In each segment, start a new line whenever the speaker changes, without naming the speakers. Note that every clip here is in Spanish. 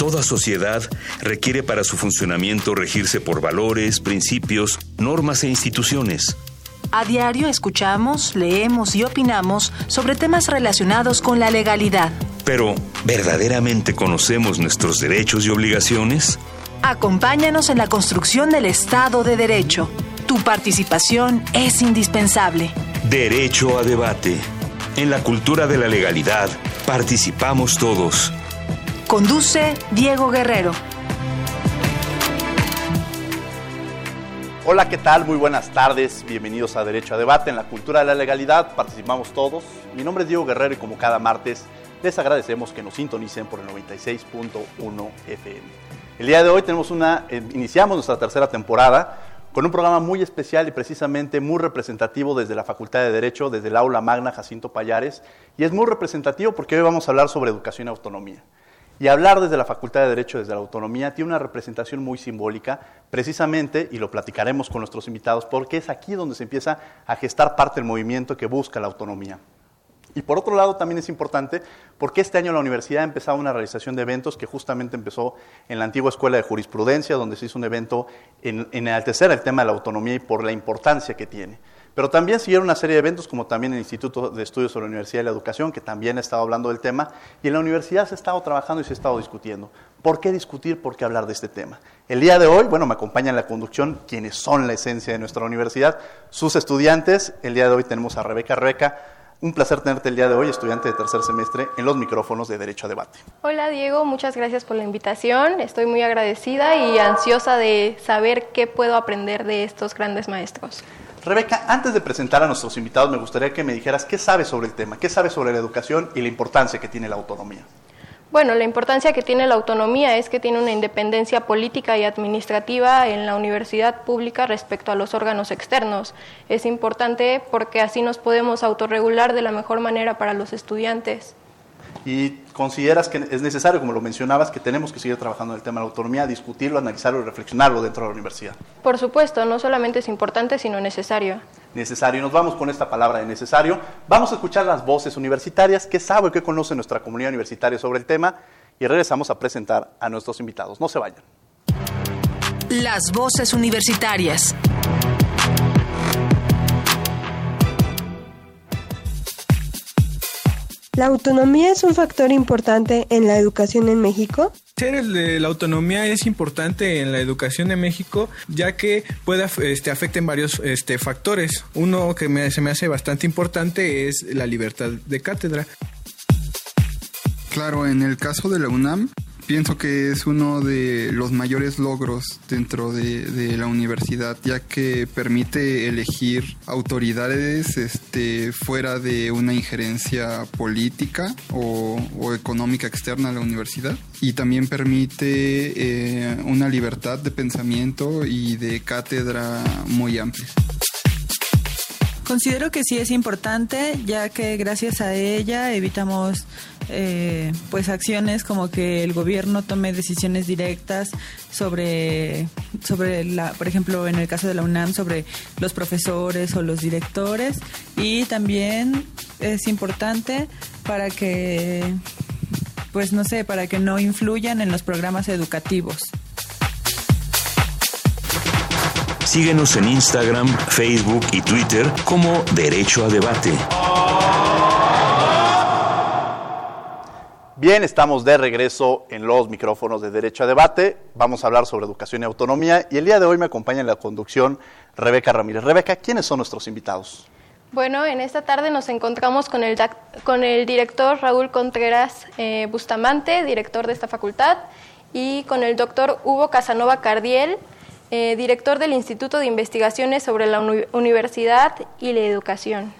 Toda sociedad requiere para su funcionamiento regirse por valores, principios, normas e instituciones.
A diario escuchamos, leemos y opinamos sobre temas relacionados con la legalidad.
Pero, ¿verdaderamente conocemos nuestros derechos y obligaciones?
Acompáñanos en la construcción del Estado de Derecho. Tu participación es indispensable.
Derecho a debate. En la cultura de la legalidad, participamos todos.
Conduce Diego Guerrero.
Hola, ¿qué tal? Muy buenas tardes. Bienvenidos a Derecho a Debate. En la cultura de la legalidad participamos todos. Mi nombre es Diego Guerrero y como cada martes les agradecemos que nos sintonicen por el 96.1 FM. El día de hoy tenemos una, eh, iniciamos nuestra tercera temporada con un programa muy especial y precisamente muy representativo desde la Facultad de Derecho, desde el aula magna Jacinto Payares. Y es muy representativo porque hoy vamos a hablar sobre educación y autonomía. Y hablar desde la Facultad de Derecho, desde la autonomía, tiene una representación muy simbólica, precisamente, y lo platicaremos con nuestros invitados, porque es aquí donde se empieza a gestar parte del movimiento que busca la autonomía. Y por otro lado también es importante porque este año la universidad ha empezado una realización de eventos que justamente empezó en la antigua Escuela de Jurisprudencia, donde se hizo un evento en, en enaltecer el tema de la autonomía y por la importancia que tiene. Pero también siguieron una serie de eventos, como también el Instituto de Estudios sobre la Universidad y la Educación, que también ha estado hablando del tema, y en la universidad se ha estado trabajando y se ha estado discutiendo. ¿Por qué discutir? ¿Por qué hablar de este tema? El día de hoy, bueno, me acompaña en la conducción quienes son la esencia de nuestra universidad, sus estudiantes. El día de hoy tenemos a Rebeca. Rebeca, un placer tenerte el día de hoy, estudiante de tercer semestre, en los micrófonos de Derecho a Debate.
Hola Diego, muchas gracias por la invitación. Estoy muy agradecida y ansiosa de saber qué puedo aprender de estos grandes maestros.
Rebeca, antes de presentar a nuestros invitados, me gustaría que me dijeras qué sabes sobre el tema, qué sabes sobre la educación y la importancia que tiene la autonomía.
Bueno, la importancia que tiene la autonomía es que tiene una independencia política y administrativa en la universidad pública respecto a los órganos externos. Es importante porque así nos podemos autorregular de la mejor manera para los estudiantes.
¿Y consideras que es necesario, como lo mencionabas, que tenemos que seguir trabajando en el tema de la autonomía, discutirlo, analizarlo y reflexionarlo dentro de la universidad?
Por supuesto, no solamente es importante, sino necesario.
Necesario. Nos vamos con esta palabra de necesario. Vamos a escuchar las voces universitarias, qué sabe, qué conoce nuestra comunidad universitaria sobre el tema y regresamos a presentar a nuestros invitados. No se vayan.
Las voces universitarias.
¿La autonomía es un factor importante en la educación en México?
Ser la autonomía es importante en la educación en México, ya que puede este, afecten varios este, factores. Uno que se me hace bastante importante es la libertad de cátedra.
Claro, en el caso de la UNAM, pienso que es uno de los mayores logros dentro de, la universidad, ya que permite elegir autoridades este, fuera de una injerencia política o, económica externa a la universidad. Y también permite eh, una libertad de pensamiento y de cátedra muy amplia.
Considero que sí es importante, ya que gracias a ella evitamos eh, pues acciones como que el gobierno tome decisiones directas sobre sobre la, por ejemplo, en el caso de la UNAM sobre los profesores o los directores y también es importante para que pues no sé, para que no influyan en los programas educativos.
Síguenos en Instagram, Facebook y Twitter como Derecho a Debate.
Bien, estamos de regreso en los micrófonos de Derecho a Debate. Vamos a hablar sobre educación y autonomía y el día de hoy me acompaña en la conducción Rebeca Ramírez. Rebeca, ¿quiénes son nuestros invitados?
Bueno, en esta tarde nos encontramos con el, con el director Raúl Contreras eh, Bustamante, director de esta facultad, y con el doctor Hugo Casanova Cardiel, eh, director del Instituto de Investigaciones sobre la Universidad y la Educación.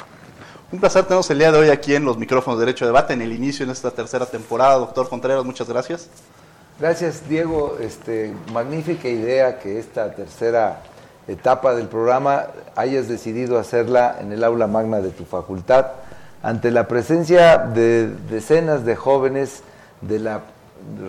Un placer tenernos el día de hoy aquí en los micrófonos de Derecho a Debate, en el inicio de esta tercera temporada. Doctor Contreras, muchas gracias.
Gracias, Diego. Este, magnífica idea que esta tercera etapa del programa hayas decidido hacerla en el aula magna de tu facultad, ante la presencia de decenas de jóvenes de la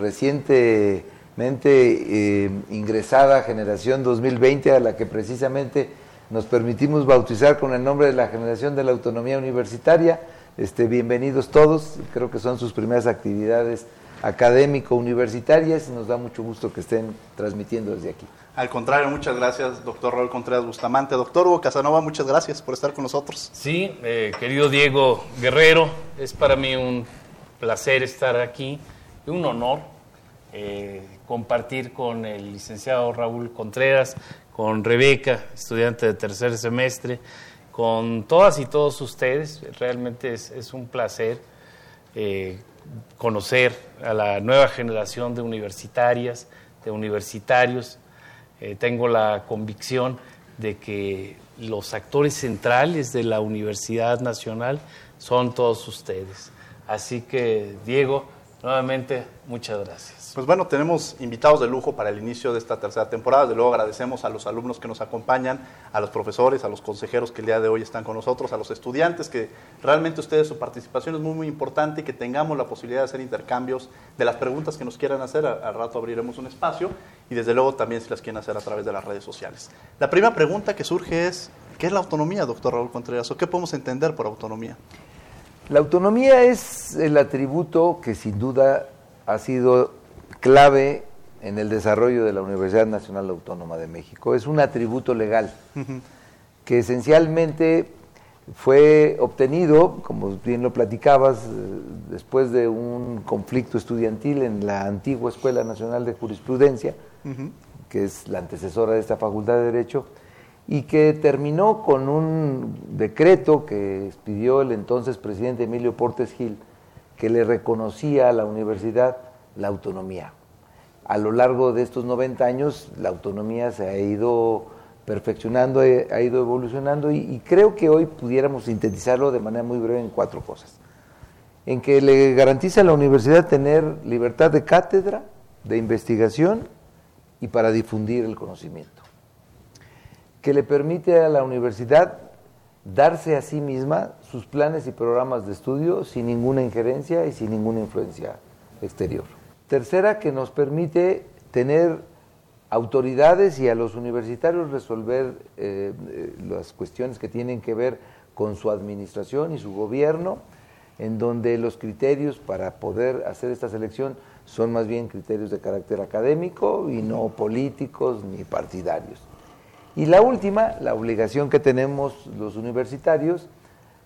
recientemente eh, ingresada generación 2020, a la que precisamente nos permitimos bautizar con el nombre de la generación de la autonomía universitaria. Este, bienvenidos todos, creo que son sus primeras actividades académico-universitarias y nos da mucho gusto que estén transmitiendo desde aquí.
Al contrario, muchas gracias, doctor Raúl Contreras Bustamante. Doctor Hugo Casanova, muchas gracias por estar con nosotros.
Sí, eh, querido Diego Guerrero, es para mí un placer estar aquí, un honor eh, compartir con el licenciado Raúl Contreras, con Rebeca, estudiante de tercer semestre, con todas y todos ustedes. Realmente es, un placer eh, conocer a la nueva generación de universitarias, de universitarios eh, tengo la convicción de que los actores centrales de la Universidad Nacional son todos ustedes. Así que, Diego, nuevamente, muchas gracias.
Pues bueno, tenemos invitados de lujo para el inicio de esta tercera temporada. De luego agradecemos a los alumnos que nos acompañan, a los profesores, a los consejeros que el día de hoy están con nosotros, a los estudiantes, que realmente ustedes su participación es muy, muy importante y que tengamos la posibilidad de hacer intercambios de las preguntas que nos quieran hacer. Al rato abriremos un espacio y desde luego también si las quieren hacer a través de las redes sociales. La primera pregunta que surge es, ¿qué es la autonomía, doctor Raúl Contreras? ¿O qué podemos entender por autonomía?
La autonomía es el atributo que sin duda ha sido clave en el desarrollo de la Universidad Nacional Autónoma de México. Es un atributo legal que esencialmente fue obtenido, como bien lo platicabas, eh, después de un conflicto estudiantil en la antigua Escuela Nacional de Jurisprudencia, que es la antecesora de esta Facultad de Derecho, y que terminó con un decreto que expidió el entonces presidente Emilio Portes Gil, que le reconocía a la universidad la autonomía. A lo largo de estos 90 años la autonomía se ha ido perfeccionando, eh, ha ido evolucionando y, creo que hoy pudiéramos sintetizarlo de manera muy breve en cuatro cosas. En que le garantiza a la universidad tener libertad de cátedra, de investigación y para difundir el conocimiento. Que le permite a la universidad darse a sí misma sus planes y programas de estudio sin ninguna injerencia y sin ninguna influencia exterior. Tercera, que nos permite tener autoridades y a los universitarios resolver eh, eh, las cuestiones que tienen que ver con su administración y su gobierno, en donde los criterios para poder hacer esta selección son más bien criterios de carácter académico y no políticos ni partidarios. Y la última, la obligación que tenemos los universitarios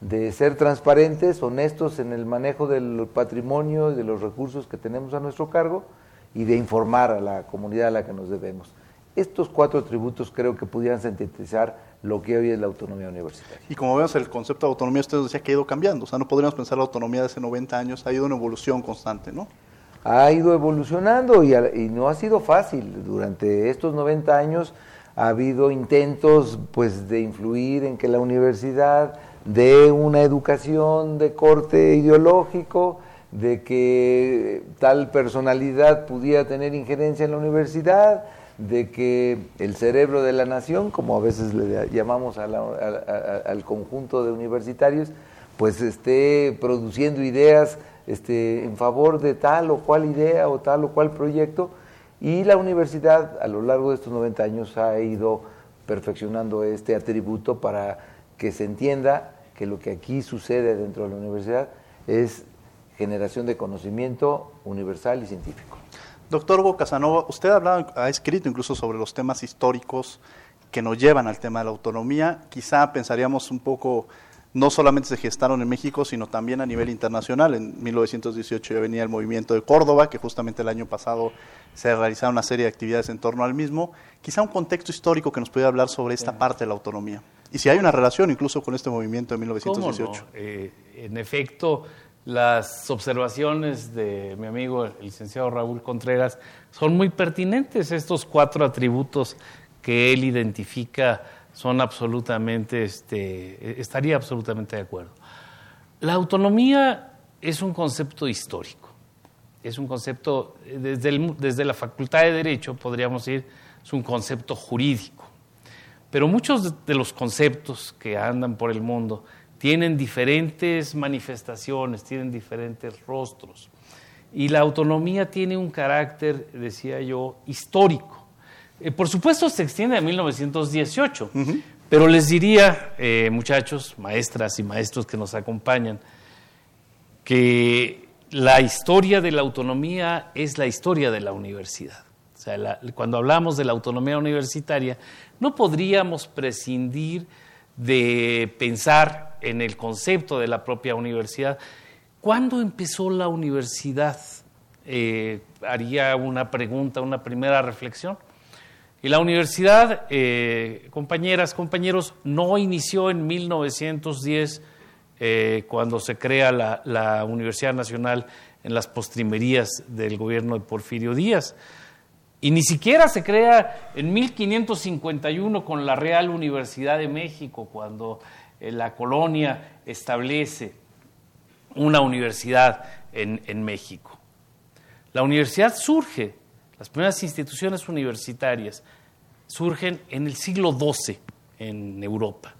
de ser transparentes, honestos en el manejo del patrimonio y de los recursos que tenemos a nuestro cargo y de informar a la comunidad a la que nos debemos. Estos cuatro atributos creo que pudieran sintetizar lo que hoy es la autonomía universitaria.
Y como vemos, el concepto de autonomía, usted decía que ha ido cambiando. O sea, no podríamos pensar la autonomía de hace 90 años, ha ido en evolución constante, ¿no?
Ha ido evolucionando y, y no ha sido fácil. Durante estos 90 años ha habido intentos pues, de influir en que la universidad de una educación de corte ideológico, de que tal personalidad pudiera tener injerencia en la universidad, de que el cerebro de la nación, como a veces le llamamos al conjunto de universitarios, pues esté produciendo ideas este, en favor de tal o cual idea o tal o cual proyecto. Y la universidad a lo largo de estos 90 años ha ido perfeccionando este atributo para que se entienda que lo que aquí sucede dentro de la universidad es generación de conocimiento universal y científico.
Doctor Hugo Casanova, usted ha, hablado, ha escrito incluso sobre los temas históricos que nos llevan al tema de la autonomía. Quizá pensaríamos un poco, no solamente se gestaron en México, sino también a nivel internacional. En 1918 ya venía el movimiento de Córdoba, que justamente el año pasado se realizaron una serie de actividades en torno al mismo. Quizá un contexto histórico que nos pudiera hablar sobre esta parte de la autonomía. Y si hay una relación incluso con este movimiento de 1918.
Eh, en efecto, las observaciones de mi amigo el licenciado Raúl Contreras son muy pertinentes. Estos cuatro atributos que él identifica son absolutamente, este, estaría absolutamente de acuerdo. La autonomía es un concepto histórico, es un concepto, desde, desde la Facultad de Derecho, podríamos decir, es un concepto jurídico pero muchos de los conceptos que andan por el mundo tienen diferentes manifestaciones, tienen diferentes rostros. Y la autonomía tiene un carácter, decía yo, histórico. Eh, por supuesto se extiende a 1918, pero les diría, eh, muchachos, maestras y maestros que nos acompañan, que la historia de la autonomía es la historia de la universidad. O sea, cuando hablamos de la autonomía universitaria, no podríamos prescindir de pensar en el concepto de la propia universidad. ¿Cuándo empezó la universidad? Eh, haría una pregunta, una primera reflexión. Y la universidad, eh, compañeras, compañeros, no inició en 1910 eh, cuando se crea la, la, Universidad Nacional en las postrimerías del gobierno de Porfirio Díaz. Y ni siquiera se crea en 1551 con la Real Universidad de México, cuando eh, la colonia establece una universidad en, en México. La universidad surge, las primeras instituciones universitarias surgen en el siglo XII en Europa.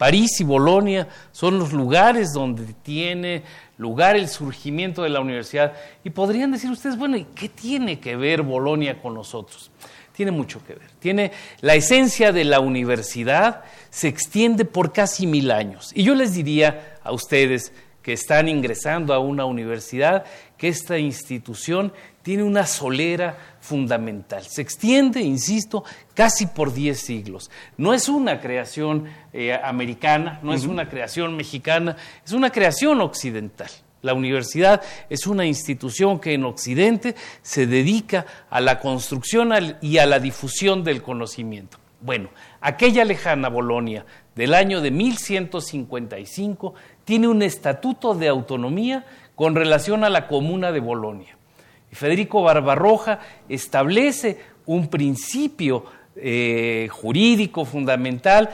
París y Bolonia son los lugares donde tiene lugar el surgimiento de la universidad. Y podrían decir ustedes, bueno, ¿y qué tiene que ver Bolonia con nosotros? Tiene mucho que ver. Tiene la esencia de la universidad se extiende por casi mil años. Y yo les diría a ustedes que están ingresando a una universidad que esta institución tiene una solera fundamental. Se extiende, insisto, casi por diez siglos. No es una creación eh, americana, no es una creación mexicana, es una creación occidental. La universidad es una institución que en Occidente se dedica a la construcción y a la difusión del conocimiento. Bueno, aquella lejana Bolonia del año de 1155 tiene un estatuto de autonomía con relación a la comuna de Bolonia. Federico Barbarroja establece un principio eh, jurídico fundamental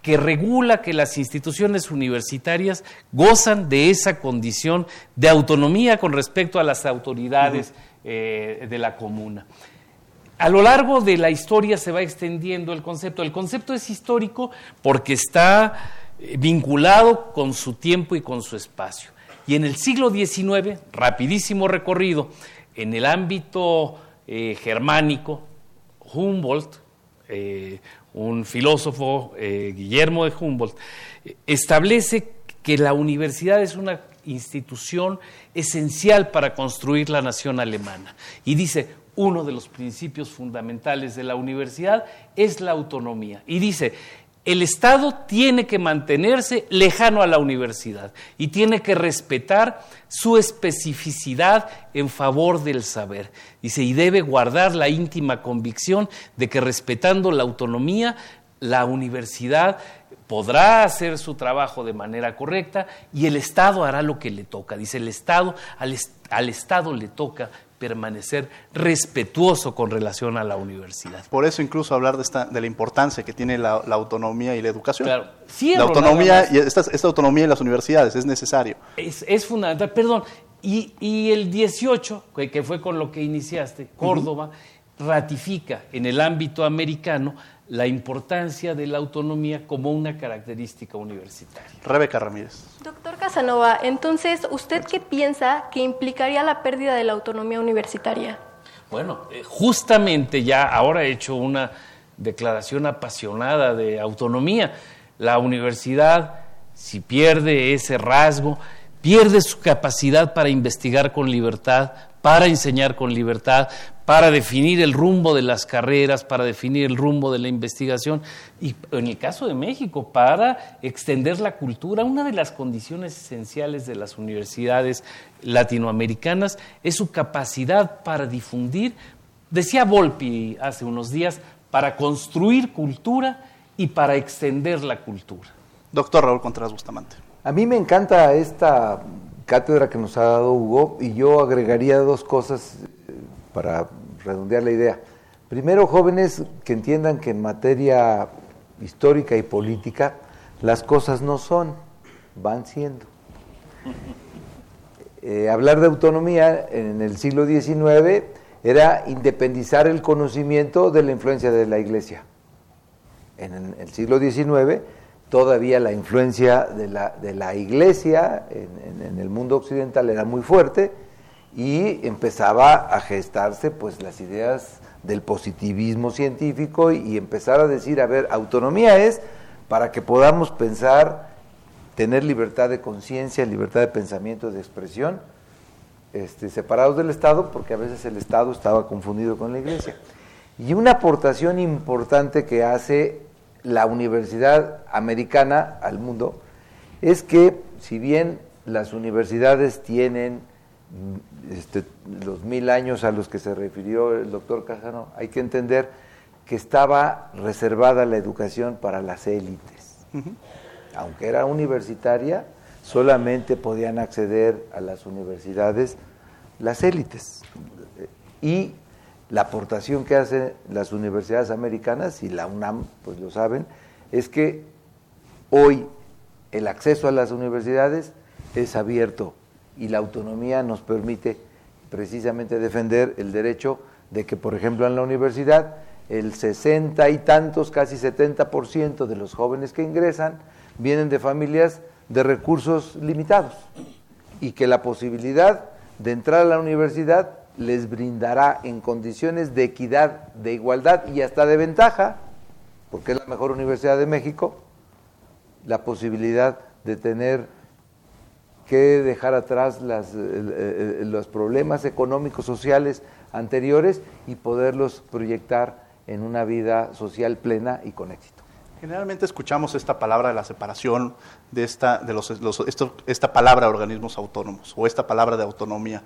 que regula que las instituciones universitarias gozan de esa condición de autonomía con respecto a las autoridades eh, de la comuna. A lo largo de la historia se va extendiendo el concepto. El concepto es histórico porque está vinculado con su tiempo y con su espacio. Y en el siglo XIX, rapidísimo recorrido, en el ámbito eh, germánico, Humboldt, eh, un filósofo, eh, Guillermo de Humboldt, establece que la universidad es una institución esencial para construir la nación alemana. Y dice, uno de los principios fundamentales de la universidad es la autonomía. Y dice, el Estado tiene que mantenerse lejano a la universidad y tiene que respetar su especificidad en favor del saber. Dice, y debe guardar la íntima convicción de que respetando la autonomía, la universidad podrá hacer su trabajo de manera correcta y el Estado hará lo que le toca. Dice, el Estado, al, al Estado le toca permanecer respetuoso con relación a la universidad.
Por eso incluso hablar de, esta, de la importancia que tiene la, autonomía y la educación.
Claro,
la autonomía y esta, autonomía en las universidades es necesario.
Es, fundamental, perdón. Y, el 18, que, fue con lo que iniciaste, Córdoba, ratifica en el ámbito americano la importancia de la autonomía como una característica universitaria.
Rebeca Ramírez.
Doctor Casanova, entonces, ¿usted qué piensa que implicaría la pérdida de la autonomía universitaria?
Bueno, eh, justamente ya ahora he hecho una declaración apasionada de autonomía. La universidad, si pierde ese rasgo, pierde su capacidad para investigar con libertad, para enseñar con libertad, para definir el rumbo de las carreras, para definir el rumbo de la investigación y en el caso de México, para extender la cultura. Una de las condiciones esenciales de las universidades latinoamericanas es su capacidad para difundir, decía Volpi hace unos días, para construir cultura y para extender la cultura.
Doctor Raúl Contreras Bustamante.
A mí me encanta esta cátedra que nos ha dado Hugo y yo agregaría dos cosas para redondear la idea. Primero, jóvenes que entiendan que en materia histórica y política las cosas no son, van siendo. Eh, hablar de autonomía en el siglo XIX era independizar el conocimiento de la influencia de la iglesia. en el siglo XIX, todavía la influencia de la, de la iglesia en, el mundo occidental era muy fuerte y empezaba a gestarse pues las ideas del positivismo científico y, empezar a decir, a ver, autonomía es para que podamos pensar, tener libertad de conciencia, libertad de pensamiento, de expresión, este, separados del Estado, porque a veces el Estado estaba confundido con la Iglesia. Y una aportación importante que hace la universidad americana al mundo es que si bien las universidades tienen este, los mil años a los que se refirió el doctor Casano, hay que entender que estaba reservada la educación para las élites. Aunque era universitaria, solamente podían acceder a las universidades las élites. Y la aportación que hacen las universidades americanas, y la UNAM, pues lo saben, es que hoy el acceso a las universidades es abierto y la autonomía nos permite precisamente defender el derecho de que, por ejemplo, en la universidad el 60 y tantos, casi 70% de los jóvenes que ingresan vienen de familias de recursos limitados y que la posibilidad de entrar a la universidad les brindará en condiciones de equidad, de igualdad y hasta de ventaja, porque es la mejor universidad de México, la posibilidad de tener que dejar atrás las, los problemas económicos, sociales anteriores y poderlos proyectar en una vida social plena y con éxito.
Generalmente escuchamos esta palabra de la separación de esta, de los, esta palabra organismos autónomos o esta palabra de autonomía.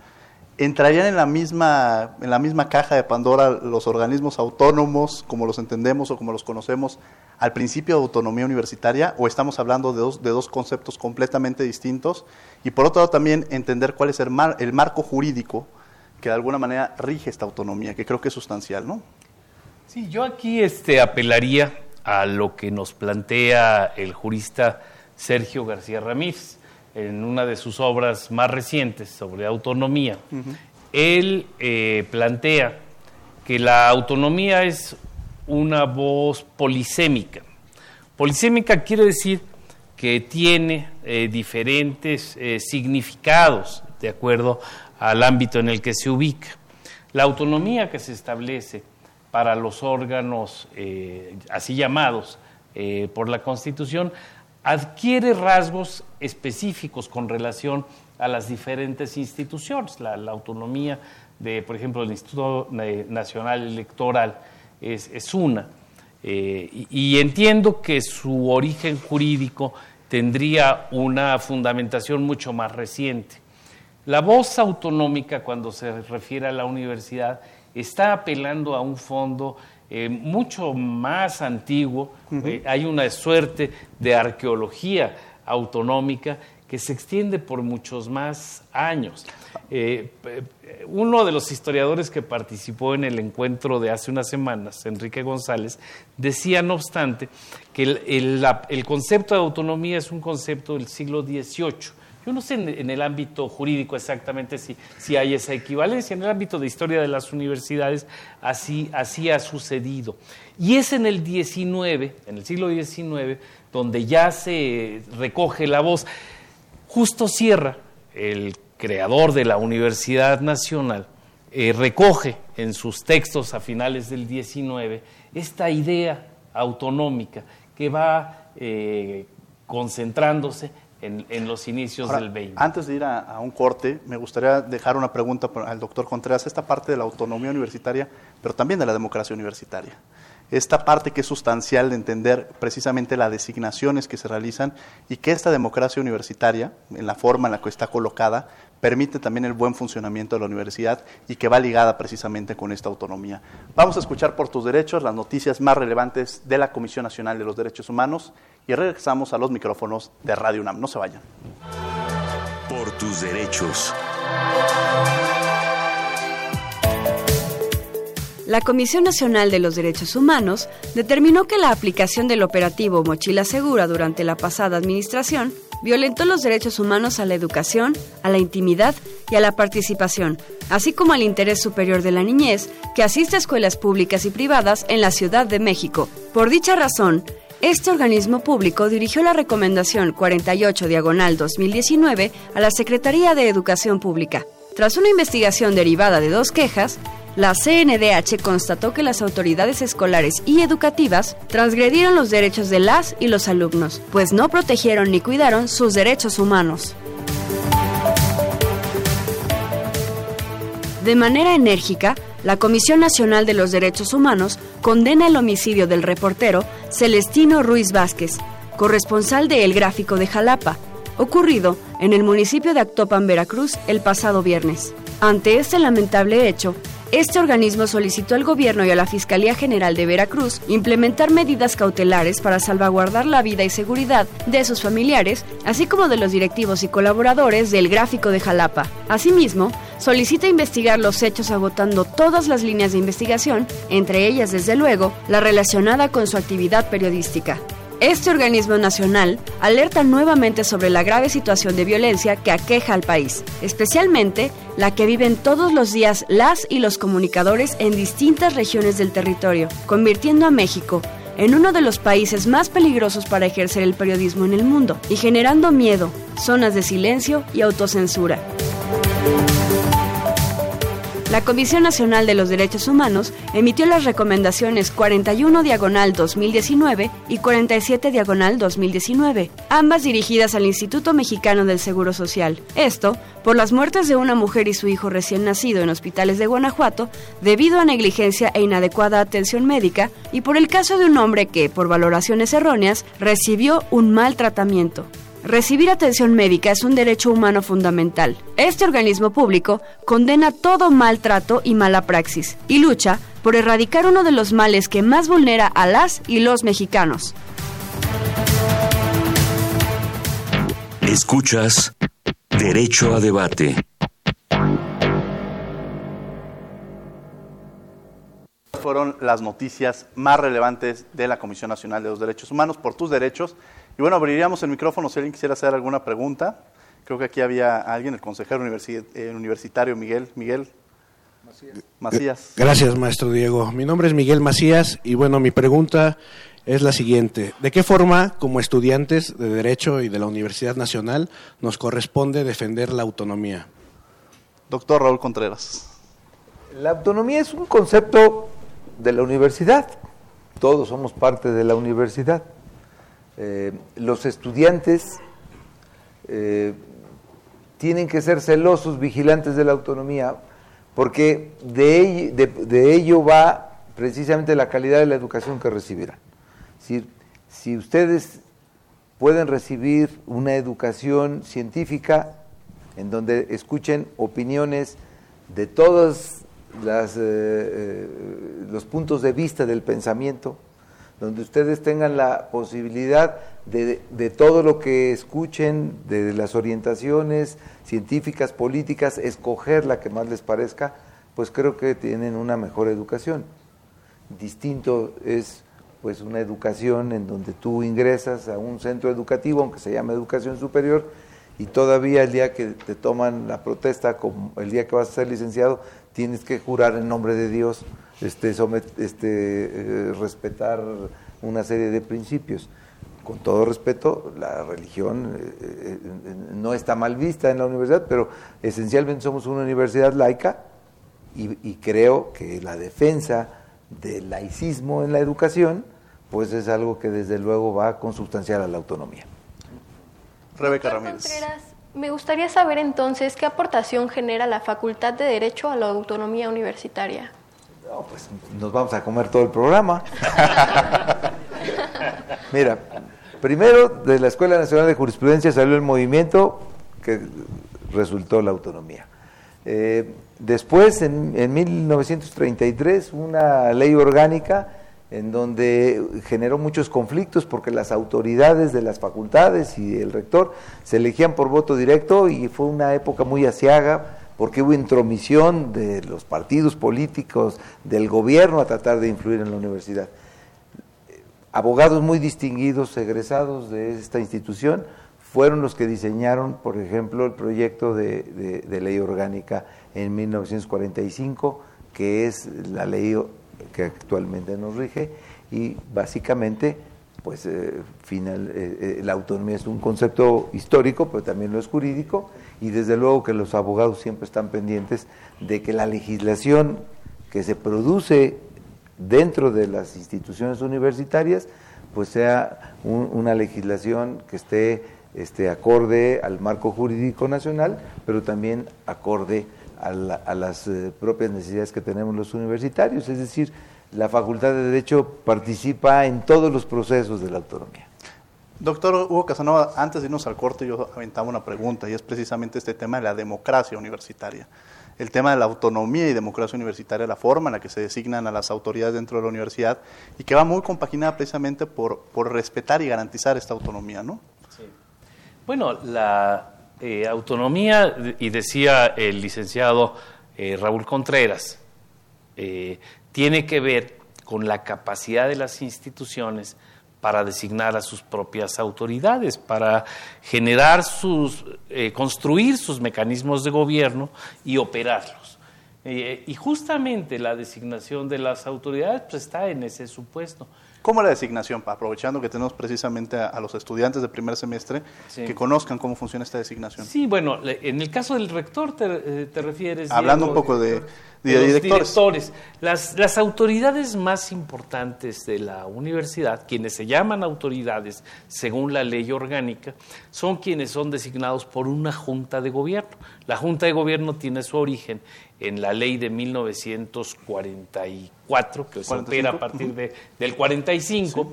¿Entrarían en la, misma, en la misma caja de Pandora los organismos autónomos, como los entendemos o como los conocemos, al principio de autonomía universitaria? ¿O estamos hablando de dos, de dos conceptos completamente distintos? Y por otro lado también entender cuál es el, el marco jurídico que de alguna manera rige esta autonomía, que creo que es sustancial, ¿no?
Sí, yo aquí este, apelaría a lo que nos plantea el jurista Sergio García Ramírez en una de sus obras más recientes sobre autonomía, él eh, plantea que la autonomía es una voz polisémica. Polisémica quiere decir que tiene eh, diferentes eh, significados de acuerdo al ámbito en el que se ubica. La autonomía que se establece para los órganos así llamados por la Constitución adquiere rasgos específicos con relación a las diferentes instituciones. La, autonomía de, por ejemplo, el Instituto Nacional Electoral es, una. Eh, y, entiendo que su origen jurídico tendría una fundamentación mucho más reciente. La voz autonómica, cuando se refiere a la universidad, está apelando a un fondo eh, mucho más antiguo. Eh, hay una suerte de arqueología autonómica que se extiende por muchos más años. Eh, uno de los historiadores que participó en el encuentro de hace unas semanas, Enrique González, decía, no obstante, que el, el concepto de autonomía es un concepto del siglo XVIII yo no sé en, el ámbito jurídico exactamente si, si, hay esa equivalencia. En el ámbito de historia de las universidades así, así ha sucedido. Y es en el XIX, en el siglo XIX, donde ya se recoge la voz. Justo Sierra, el creador de la Universidad Nacional, eh, recoge en sus textos a finales del XIX esta idea autonómica que va eh, concentrándose en, los inicios del 20.
Antes de ir a, un corte, me gustaría dejar una pregunta al doctor Contreras, esta parte de la autonomía universitaria, pero también de la democracia universitaria. Esta parte que es sustancial de entender precisamente las designaciones que se realizan y que esta democracia universitaria, en la forma en la que está colocada, permite también el buen funcionamiento de la universidad y que va ligada precisamente con esta autonomía. Vamos a escuchar por tus derechos las noticias más relevantes de la Comisión Nacional de los Derechos Humanos y regresamos a los micrófonos de Radio UNAM. No se vayan.
Por tus derechos.
la Comisión Nacional de los Derechos Humanos determinó que la aplicación del operativo Mochila Segura durante la pasada administración violentó los derechos humanos a la educación, a la intimidad y a la participación, así como al interés superior de la niñez que asiste a escuelas públicas y privadas en la Ciudad de México. Por dicha razón, este organismo público dirigió la recomendación 48 diagonal 2019 a la Secretaría de Educación Pública. Tras una investigación derivada de dos quejas, la CNDH constató que las autoridades escolares y educativas transgredieron los derechos de las y los alumnos, pues no protegieron ni cuidaron sus derechos humanos. De manera enérgica, la Comisión Nacional de los Derechos Humanos condena el homicidio del reportero Celestino Ruiz Vázquez, corresponsal de El Gráfico de Jalapa, ocurrido en el municipio de Actopan, Veracruz, el pasado viernes. Ante este lamentable hecho, este organismo solicitó al gobierno y a la Fiscalía General de Veracruz implementar medidas cautelares para salvaguardar la vida y seguridad de sus familiares, así como de los directivos y colaboradores del Gráfico de Jalapa. Asimismo, solicita investigar los hechos agotando todas las líneas de investigación, entre ellas, desde luego, la relacionada con su actividad periodística. Este organismo nacional alerta nuevamente sobre la grave situación de violencia que aqueja al país, especialmente la que viven todos los días las y los comunicadores en distintas regiones del territorio, convirtiendo a México en uno de los países más peligrosos para ejercer el periodismo en el mundo y generando miedo, zonas de silencio y autocensura. La Comisión Nacional de los Derechos Humanos emitió las recomendaciones 41 diagonal 2019 y 47 diagonal 2019, ambas dirigidas al Instituto Mexicano del Seguro Social. Esto por las muertes de una mujer y su hijo recién nacido en hospitales de Guanajuato debido a negligencia e inadecuada atención médica y por el caso de un hombre que, por valoraciones erróneas, recibió un mal tratamiento. Recibir atención médica es un derecho humano fundamental. Este organismo público condena todo maltrato y mala praxis y lucha por erradicar uno de los males que más vulnera a las y los mexicanos.
Escuchas Derecho a Debate.
Fueron las noticias más relevantes de la Comisión Nacional de los Derechos Humanos por tus derechos. Y bueno, abriríamos el micrófono si alguien quisiera hacer alguna pregunta. Creo que aquí había alguien, el consejero eh, universitario Miguel. Miguel. Macías.
Gracias, maestro Diego. Mi nombre es Miguel Macías y bueno, mi pregunta es la siguiente. ¿De qué forma, como estudiantes de Derecho y de la Universidad Nacional, nos corresponde defender la autonomía?
Doctor Raúl Contreras.
La autonomía es un concepto de la universidad. Todos somos parte de la universidad. Eh, los estudiantes eh, tienen que ser celosos, vigilantes de la autonomía, porque de, ello va precisamente la calidad de la educación que recibirán. Si, ustedes pueden recibir una educación científica en donde escuchen opiniones de todos eh, los puntos de vista del pensamiento, donde ustedes tengan la posibilidad de, de, todo lo que escuchen, de las orientaciones científicas, políticas, escoger la que más les parezca, pues creo que tienen una mejor educación. Distinto es pues una educación en donde tú ingresas a un centro educativo, aunque se llame educación superior, y todavía el día que te toman la protesta, como el día que vas a ser licenciado, tienes que jurar en nombre de Dios, este, este, eh, respetar una serie de principios. Con todo respeto, la religión eh, eh, no está mal vista en la universidad, pero esencialmente somos una universidad laica y, y creo que la defensa del laicismo en la educación, pues es algo que desde luego va a consubstanciar a la autonomía.
Rebeca Ramírez.
Me gustaría saber entonces qué aportación genera la Facultad de Derecho a la autonomía universitaria.
No, pues nos vamos a comer todo el programa. Mira, primero de la Escuela Nacional de Jurisprudencia salió el movimiento que resultó la autonomía. Eh, después, en, en 1933, una ley orgánica en donde generó muchos conflictos porque las autoridades de las facultades y el rector se elegían por voto directo y fue una época muy asiaga porque hubo intromisión de los partidos políticos, del gobierno a tratar de influir en la universidad. Abogados muy distinguidos, egresados de esta institución, fueron los que diseñaron, por ejemplo, el proyecto de, ley orgánica en 1945, que es la ley que actualmente nos rige, y básicamente, pues, eh, eh, eh, la autonomía es un concepto histórico, pero también lo es jurídico, y desde luego que los abogados siempre están pendientes de que la legislación que se produce dentro de las instituciones universitarias, pues sea una legislación que esté este, acorde al marco jurídico nacional, pero también acorde a, las eh, propias necesidades que tenemos los universitarios. Es decir, la Facultad de Derecho participa en todos los procesos de la autonomía.
Doctor Hugo Casanova, antes de irnos al corte, yo aventaba una pregunta y es precisamente este tema de la democracia universitaria. El tema de la autonomía y democracia universitaria, la forma en la que se designan a las autoridades dentro de la universidad y que va muy compaginada precisamente por, por respetar y garantizar esta autonomía, ¿no?
Bueno, la eh, autonomía, y decía el licenciado eh, Raúl Contreras, eh, tiene que ver con la capacidad de las instituciones para designar a sus propias autoridades, para generar sus, construir sus mecanismos de gobierno y operarlos. y justamente la designación de las autoridades pues, está en ese supuesto.
¿Cómo la designación? Aprovechando que tenemos precisamente a, los estudiantes de primer semestre que conozcan cómo funciona esta designación.
Sí, bueno, en el caso del rector te, eh, refieres...
Hablando un poco de, directores.
Las, las autoridades más importantes de la universidad, quienes se llaman autoridades según la ley orgánica, son quienes son designados por una junta de gobierno. La junta de gobierno tiene su origen en la ley de 1944, que se opera a partir de, del 45,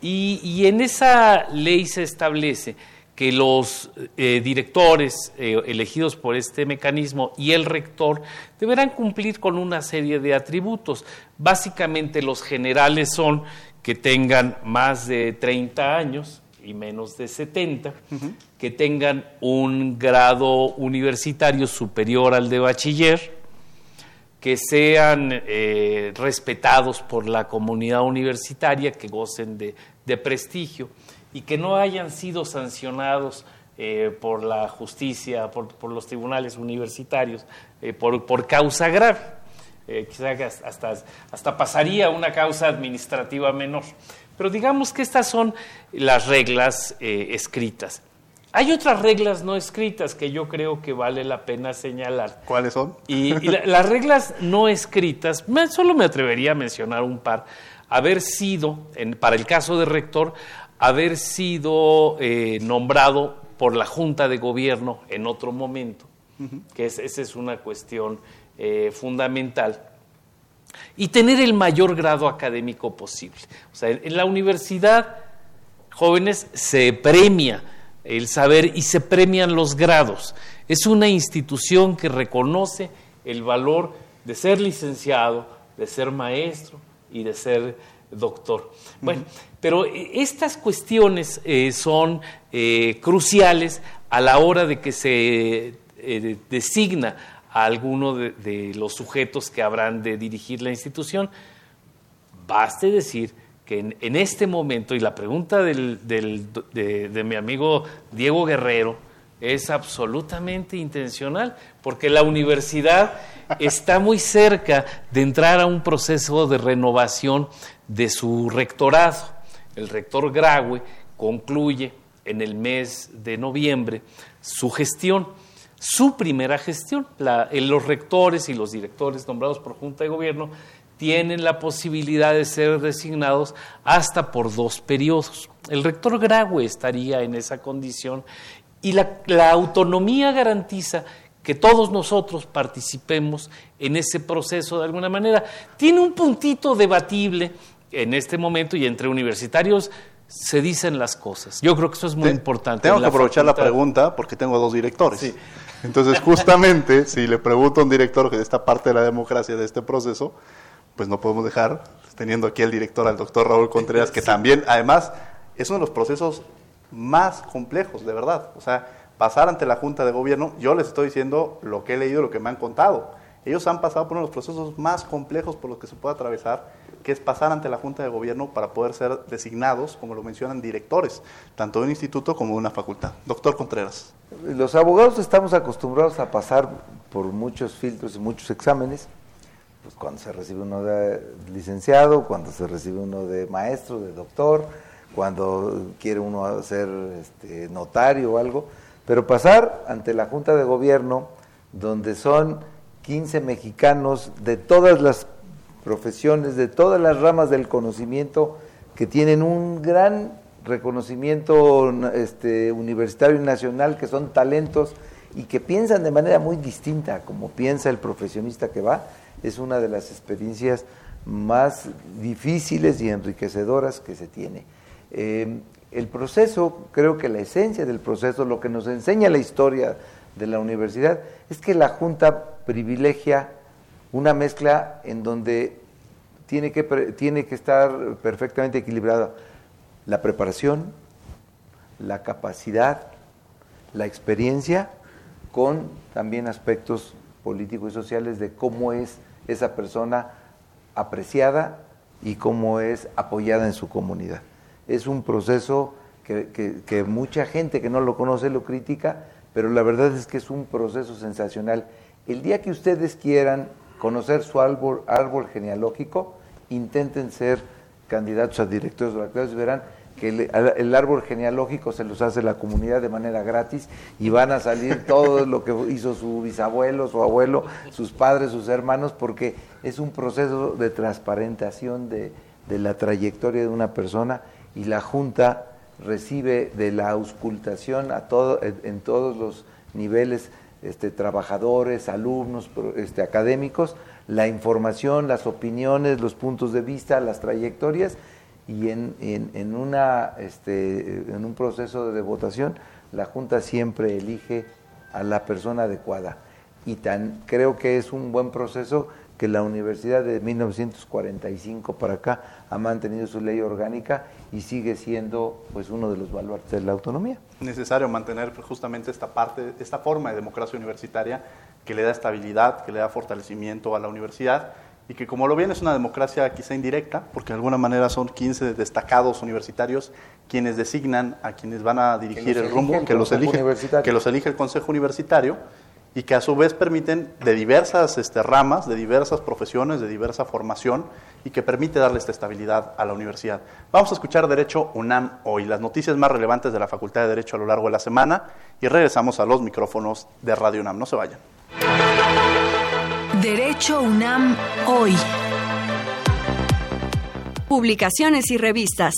y, y, en esa ley se establece que los eh, directores eh, elegidos por este mecanismo y el rector deberán cumplir con una serie de atributos. Básicamente los generales son que tengan más de 30 años y menos de 70, que tengan un grado universitario superior al de bachiller, que sean eh, respetados por la comunidad universitaria, que gocen de, prestigio y que no hayan sido sancionados eh, por la justicia, por, los tribunales universitarios, eh, por, causa grave. quizá hasta, hasta pasaría una causa administrativa menor. Pero digamos que estas son las reglas escritas. Hay otras reglas no escritas que yo creo que vale la pena señalar.
¿Cuáles son?
Y, las reglas no escritas, solo me atrevería a mencionar un par. Haber sido, para el caso de rector, haber sido eh, nombrado por la Junta de Gobierno en otro momento, que esa es una cuestión eh, fundamental. Y tener el mayor grado académico posible. O sea, en la universidad, jóvenes, se premia el saber y se premian los grados. Es una institución que reconoce el valor de ser licenciado, de ser maestro y de ser doctor. Bueno, pero eh, estas cuestiones eh, son eh, cruciales a la hora de que se designa a alguno de, los sujetos que habrán de dirigir la institución. Baste decir que en, este momento, y la pregunta del, de, mi amigo Diego Guerrero es absolutamente intencional, porque la universidad está muy cerca de entrar a un proceso de renovación de su rectorado. El rector Graue concluye en el mes de noviembre su gestión, su primera gestión. los rectores y los directores nombrados por Junta de Gobierno tienen la posibilidad de ser designados hasta por dos periodos. El rector Graue estaría en esa condición y la, autonomía garantiza que todos nosotros participemos en ese proceso de alguna manera. Tiene un puntito debatible en este momento y entre universitarios se dicen las cosas. Yo creo que eso es muy importante.
Tengo que aprovechar la pregunta porque tengo dos directores. Entonces, justamente, si le pregunto a un director que de esta parte de la democracia, de este proceso, pues no podemos dejar, teniendo aquí al director, al doctor Raúl Contreras, que también, además, es uno de los procesos más complejos, de verdad. O sea, pasar ante la Junta de Gobierno, yo les estoy diciendo lo que he leído, lo que me han contado. Ellos han pasado por uno de los procesos más complejos por los que se puede atravesar, que es pasar ante la Junta de Gobierno para poder ser designados, como lo mencionan, directores, tanto de un instituto como de una facultad. Doctor Contreras.
Los abogados estamos acostumbrados a pasar por muchos filtros y muchos exámenes, pues cuando se recibe uno de licenciado, cuando se recibe uno de maestro, de doctor, cuando quiere uno ser este, notario o algo, pero pasar ante la Junta de Gobierno, donde son 15 mexicanos de todas las profesiones, de todas las ramas del conocimiento, que tienen un gran reconocimiento este, universitario y nacional, que son talentos y que piensan de manera muy distinta, como piensa el profesionista que va, es una de las experiencias más difíciles y enriquecedoras que se tiene. Eh, el proceso, creo que la esencia del proceso, lo que nos enseña la historia de la universidad, es que la Junta privilegia una mezcla en donde tiene que, tiene que estar perfectamente equilibrada la preparación, la capacidad, la experiencia, con también aspectos políticos y sociales de cómo es esa persona apreciada y cómo es apoyada en su comunidad es un proceso que, mucha gente que no lo conoce lo critica, pero la verdad es que es un proceso sensacional. El día que ustedes quieran conocer su árbol, árbol genealógico, intenten ser candidatos a directores de y verán que el, árbol genealógico se los hace la comunidad de manera gratis y van a salir todo lo que hizo su bisabuelo, su abuelo, sus padres, sus hermanos, porque es un proceso de transparentación de, de la trayectoria de una persona y la Junta recibe de la auscultación a todo, en todos los niveles, este, trabajadores, alumnos, este, académicos, la información, las opiniones, los puntos de vista, las trayectorias, y en, en, una, este, en un proceso de votación, la Junta siempre elige a la persona adecuada. Y tan, creo que es un buen proceso que la universidad de 1945 para acá ha mantenido su ley orgánica y sigue siendo pues uno de los baluartes de la autonomía.
Necesario mantener justamente esta parte, esta forma de democracia universitaria que le da estabilidad, que le da fortalecimiento a la universidad y que como lo ven es una democracia quizá indirecta, porque de alguna manera son 15 destacados universitarios quienes designan a quienes van a dirigir el rumbo, que los, elige, que los elige el Consejo Universitario y que a su vez permiten de diversas este, ramas, de diversas profesiones, de diversa formación y que permite darle esta estabilidad a la universidad. Vamos a escuchar Derecho UNAM hoy, las noticias más relevantes de la Facultad de Derecho a lo largo de la semana y regresamos a los micrófonos de Radio UNAM. No se vayan.
Derecho UNAM hoy. Publicaciones y revistas.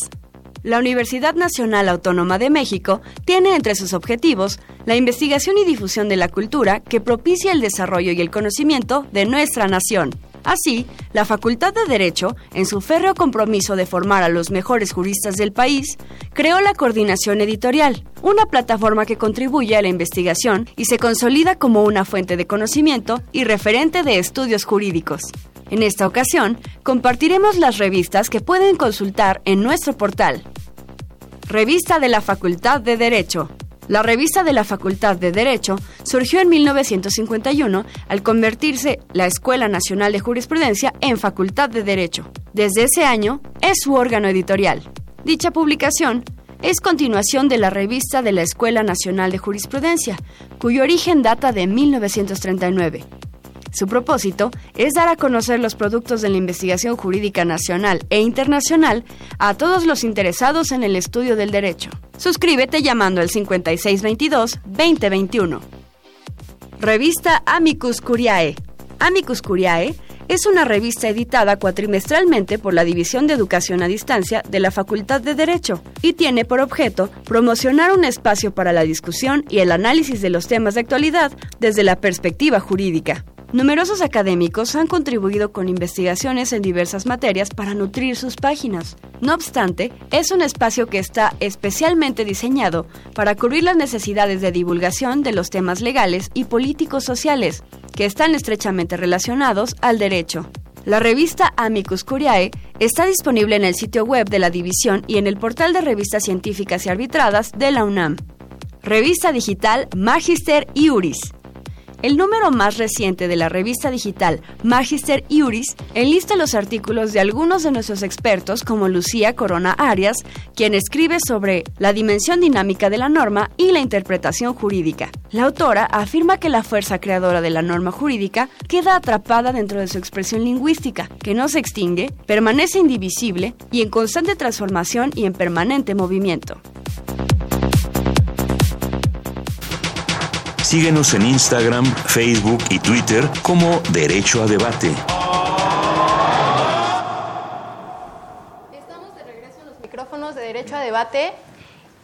La Universidad Nacional Autónoma de México tiene entre sus objetivos la investigación y difusión de la cultura que propicia el desarrollo y el conocimiento de nuestra nación. Así, la Facultad de Derecho, en su férreo compromiso de formar a los mejores juristas del país, creó la Coordinación Editorial, una plataforma que contribuye a la investigación y se consolida como una fuente de conocimiento y referente de estudios jurídicos. En esta ocasión, compartiremos las revistas que pueden consultar en nuestro portal. Revista de la Facultad de Derecho. La revista de la Facultad de Derecho surgió en 1951 al convertirse la Escuela Nacional de Jurisprudencia en Facultad de Derecho. Desde ese año es su órgano editorial. Dicha publicación es continuación de la revista de la Escuela Nacional de Jurisprudencia, cuyo origen data de 1939. Su propósito es dar a conocer los productos de la investigación jurídica nacional e internacional a todos los interesados en el estudio del derecho. Suscríbete llamando al 5622-2021. Revista Amicus Curiae. Amicus Curiae es una revista editada cuatrimestralmente por la División de Educación a Distancia de la Facultad de Derecho y tiene por objeto promocionar un espacio para la discusión y el análisis de los temas de actualidad desde la perspectiva jurídica. Numerosos académicos han contribuido con investigaciones en diversas materias para nutrir sus páginas. No obstante, es un espacio que está especialmente diseñado para cubrir las necesidades de divulgación de los temas legales y políticos sociales, que están estrechamente relacionados al derecho. La revista Amicus Curiae está disponible en el sitio web de la división y en el portal de revistas científicas y arbitradas de la UNAM. Revista Digital Magister Iuris. El número más reciente de la revista digital Magister Iuris enlista los artículos de algunos de nuestros expertos como Lucía Corona Arias, quien escribe sobre la dimensión dinámica de la norma y la interpretación jurídica. La autora afirma que la fuerza creadora de la norma jurídica queda atrapada dentro de su expresión lingüística, que no se extingue, permanece indivisible y en constante transformación y en permanente movimiento.
Síguenos en Instagram, Facebook y Twitter como Derecho a Debate.
Estamos de regreso en los micrófonos de Derecho a Debate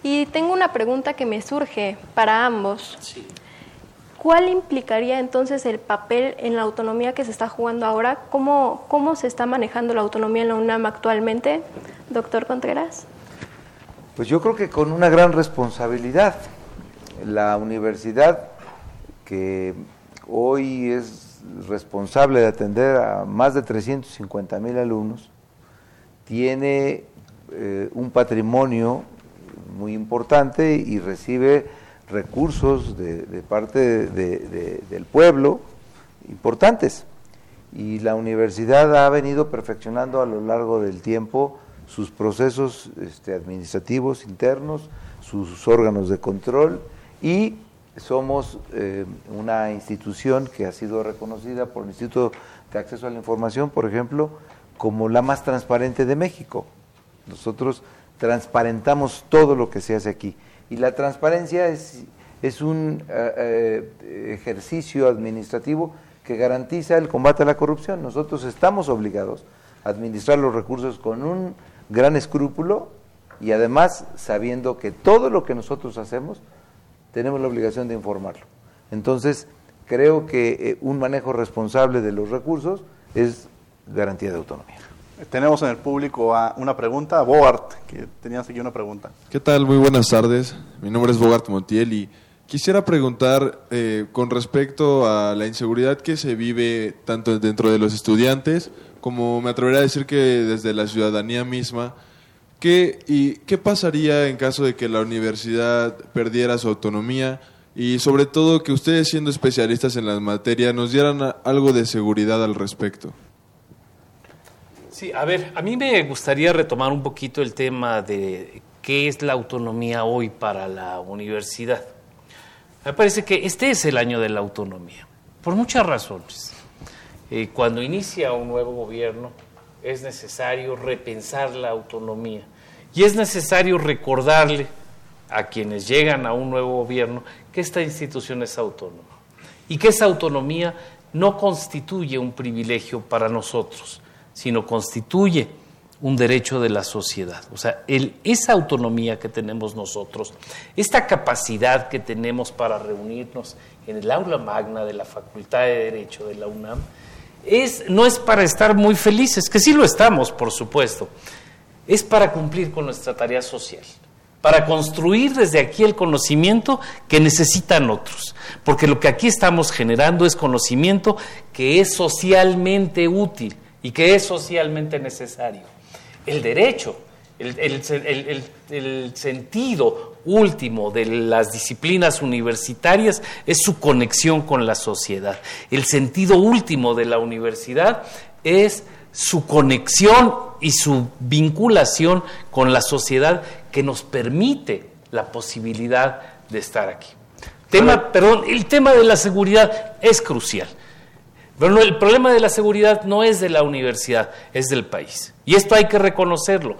y tengo una pregunta que me surge para ambos. ¿Cuál implicaría entonces el papel en la autonomía que se está jugando ahora? ¿Cómo, ¿Cómo se está manejando la autonomía en la UNAM actualmente, doctor Contreras?
Pues yo creo que con una gran responsabilidad. La universidad que hoy es responsable de atender a más de 350 mil alumnos, tiene eh, un patrimonio muy importante y recibe recursos de, parte del pueblo importantes. Y la universidad ha venido perfeccionando a lo largo del tiempo sus procesos este, administrativos internos, sus órganos de control y somos eh, una institución que ha sido reconocida por el Instituto de Acceso a la Información, por ejemplo, como la más transparente de México. Nosotros transparentamos todo lo que se hace aquí. Y la transparencia es, un eh, eh, ejercicio administrativo que garantiza el combate a la corrupción. Nosotros estamos obligados a administrar los recursos con un gran escrúpulo y además sabiendo que todo lo que nosotros hacemos tenemos la obligación de informarlo. Entonces, creo que eh, un manejo responsable de los recursos es garantía de autonomía.
Tenemos en el público una pregunta, a Bogart, que tenías aquí una pregunta.
¿Qué tal? Muy buenas tardes. Mi nombre es Bogart Montiel y quisiera preguntar eh, con respecto a la inseguridad que se vive tanto dentro de los estudiantes como me atrevería a decir que desde la ciudadanía misma ¿Qué, y, ¿Qué pasaría en caso de que la universidad perdiera su autonomía? Y sobre todo que ustedes siendo especialistas en la materia nos dieran algo de seguridad al respecto.
Sí, a ver, a mí me gustaría retomar un poquito el tema de qué es la autonomía hoy para la universidad. Me parece que este es el año de la autonomía, por muchas razones. Eh, cuando inicia un nuevo gobierno, es necesario repensar la autonomía y es necesario recordarle a quienes llegan a un nuevo gobierno que esta institución es autónoma y que esa autonomía no constituye un privilegio para nosotros, sino constituye un derecho de la sociedad. O sea, esa autonomía que tenemos nosotros, esta capacidad que tenemos para reunirnos en el aula magna de la Facultad de Derecho de la UNAM, no es para estar muy felices, que sí lo estamos, por supuesto, es para cumplir con nuestra tarea social, para construir desde aquí el conocimiento que necesitan otros, porque lo que aquí estamos generando es conocimiento que es socialmente útil y que es socialmente necesario. El derecho, el, el sentido último de las disciplinas universitarias es su conexión con la sociedad. El sentido último de la universidad es su conexión y su vinculación con la sociedad que nos permite la posibilidad de estar aquí. Tema, perdón, el tema de la seguridad es crucial. Pero el problema de la seguridad no es de la universidad, es del país. Y esto hay que reconocerlo.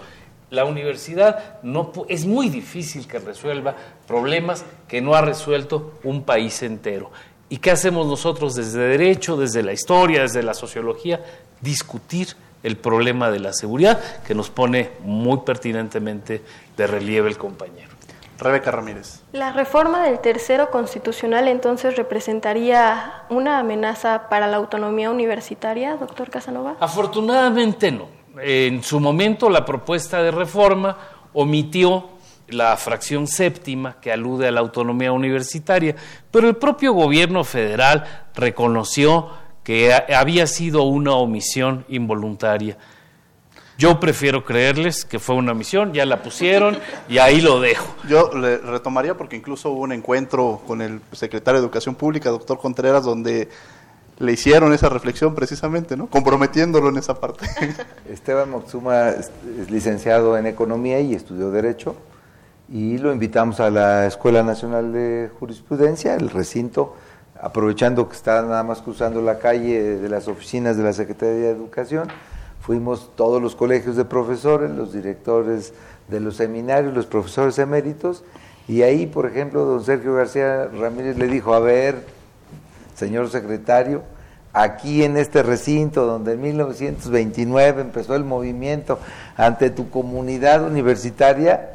La universidad no, es muy difícil que resuelva problemas que no ha resuelto un país entero. ¿Y qué hacemos nosotros desde derecho, desde la historia, desde la sociología? Discutir el problema de la seguridad que nos pone muy pertinentemente de relieve el compañero.
Rebeca Ramírez.
¿La reforma del tercero constitucional entonces representaría una amenaza para la autonomía universitaria, doctor Casanova?
Afortunadamente no en su momento la propuesta de reforma omitió la fracción séptima que alude a la autonomía universitaria, pero el propio gobierno federal reconoció que había sido una omisión involuntaria. Yo prefiero creerles que fue una misión, ya la pusieron y ahí lo dejo.
Yo le retomaría porque incluso hubo un encuentro con el secretario de Educación Pública, doctor Contreras, donde le hicieron esa reflexión precisamente, ¿no? Comprometiéndolo en esa parte.
Esteban Moxuma es licenciado en Economía y estudió Derecho y lo invitamos a la Escuela Nacional de Jurisprudencia, el recinto, aprovechando que está nada más cruzando la calle de las oficinas de la Secretaría de Educación. Fuimos todos los colegios de profesores, los directores de los seminarios, los profesores eméritos, y ahí, por ejemplo, don Sergio García Ramírez le dijo, a ver, señor secretario, aquí en este recinto donde en 1929 empezó el movimiento ante tu comunidad universitaria,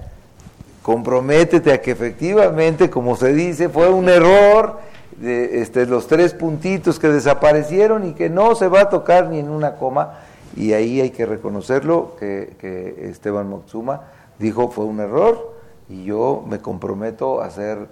comprométete a que efectivamente, como se dice, fue un error de este, los tres puntitos que desaparecieron y que no se va a tocar ni en una coma. Y ahí hay que reconocerlo, que, Esteban Moxuma dijo fue un error y yo me comprometo a ser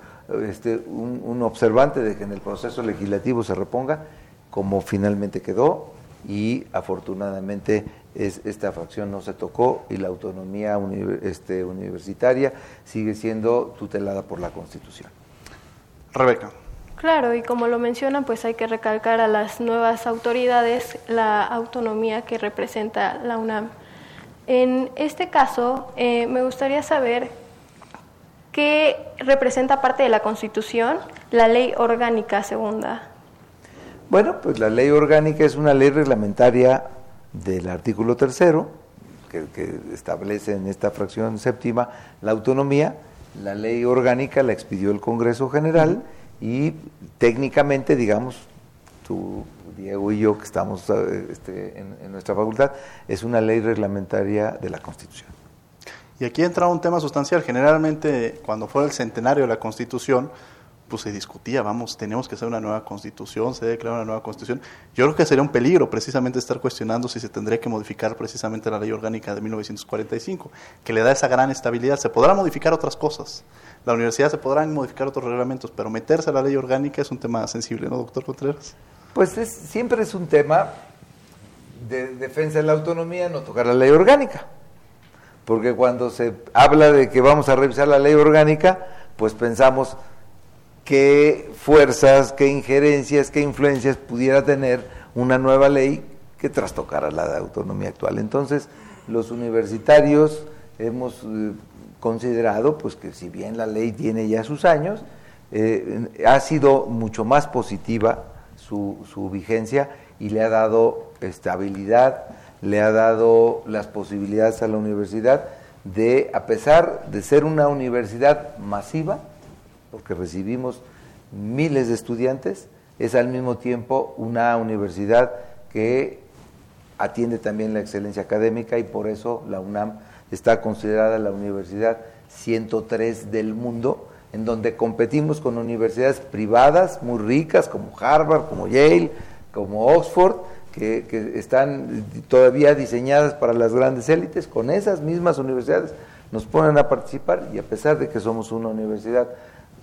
este, un, observante de que en el proceso legislativo se reponga como finalmente quedó y afortunadamente es, esta fracción no se tocó y la autonomía este, universitaria sigue siendo tutelada por la Constitución.
Rebeca.
Claro, y como lo mencionan, pues hay que recalcar a las nuevas autoridades la autonomía que representa la UNAM. En este caso, eh, me gustaría saber ¿Qué representa parte de la Constitución la ley orgánica segunda?
Bueno, pues la ley orgánica es una ley reglamentaria del artículo tercero, que, establece en esta fracción séptima la autonomía. La ley orgánica la expidió el Congreso General y técnicamente, digamos, tú, Diego y yo, que estamos eh, este, en nuestra facultad, es una ley reglamentaria de la Constitución.
Y aquí entra un tema sustancial. Generalmente, cuando fue el centenario de la Constitución, pues se discutía, vamos, tenemos que hacer una nueva constitución, se debe una nueva constitución. Yo creo que sería un peligro precisamente estar cuestionando si se tendría que modificar precisamente la ley orgánica de 1945, que le da esa gran estabilidad. Se podrán modificar otras cosas, la universidad se podrán modificar otros reglamentos, pero meterse a la ley orgánica es un tema sensible, ¿no, doctor Contreras?
Pues siempre es un tema de defensa de la autonomía no tocar la ley orgánica porque cuando se habla de que vamos a revisar la ley orgánica, pues pensamos qué fuerzas, qué injerencias, qué influencias pudiera tener una nueva ley que trastocara la autonomía actual. Entonces, los universitarios hemos eh, considerado pues que si bien la ley tiene ya sus años, eh, ha sido mucho más positiva su, su vigencia y le ha dado estabilidad, le ha dado las posibilidades a la universidad de, a pesar de ser una universidad masiva, porque recibimos miles de estudiantes, es al mismo tiempo una universidad que atiende también la excelencia académica y por eso la UNAM está considerada la universidad 103 del mundo, en donde competimos con universidades privadas muy ricas como Harvard, como Yale, como Oxford, que, están todavía diseñadas para las grandes élites, con esas mismas universidades nos ponen a participar y a pesar de que somos una universidad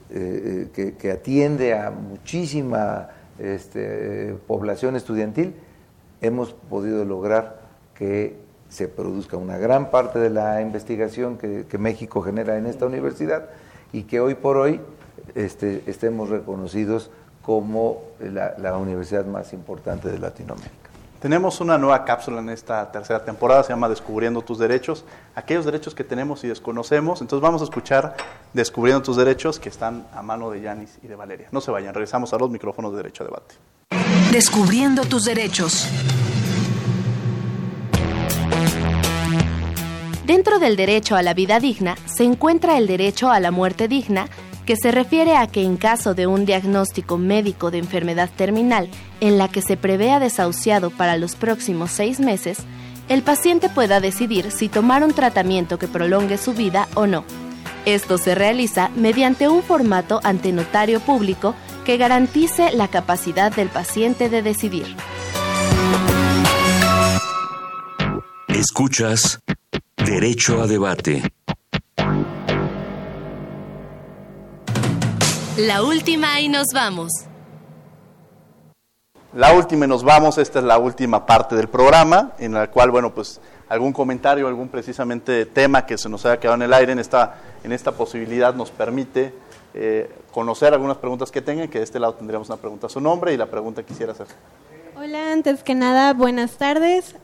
eh, eh, que, atiende a muchísima este, población estudiantil, hemos podido lograr que se produzca una gran parte de la investigación que, México genera en esta universidad y que hoy por hoy este, estemos reconocidos como la, universidad más importante de Latinoamérica.
Tenemos una nueva cápsula en esta tercera temporada, se llama Descubriendo tus derechos, aquellos derechos que tenemos y desconocemos. Entonces vamos a escuchar Descubriendo tus derechos que están a mano de Yanis y de Valeria. No se vayan, regresamos a los micrófonos de Derecho a Debate.
Descubriendo tus derechos.
Dentro del derecho a la vida digna se encuentra el derecho a la muerte digna que se refiere a que en caso de un diagnóstico médico de enfermedad terminal en la que se prevea desahuciado para los próximos seis meses, el paciente pueda decidir si tomar un tratamiento que prolongue su vida o no. Esto se realiza mediante un formato ante notario público que garantice la capacidad del paciente de decidir.
Escuchas Derecho a Debate.
La última y nos vamos.
la última y nos vamos, esta es la última parte del programa, en la cual, bueno, pues algún comentario, algún precisamente tema que se nos haya quedado en el aire en esta, en esta posibilidad nos permite eh, conocer algunas preguntas que tengan, que de este lado tendríamos una pregunta a su nombre y la pregunta que quisiera hacer.
Hola, antes que nada, buenas tardes.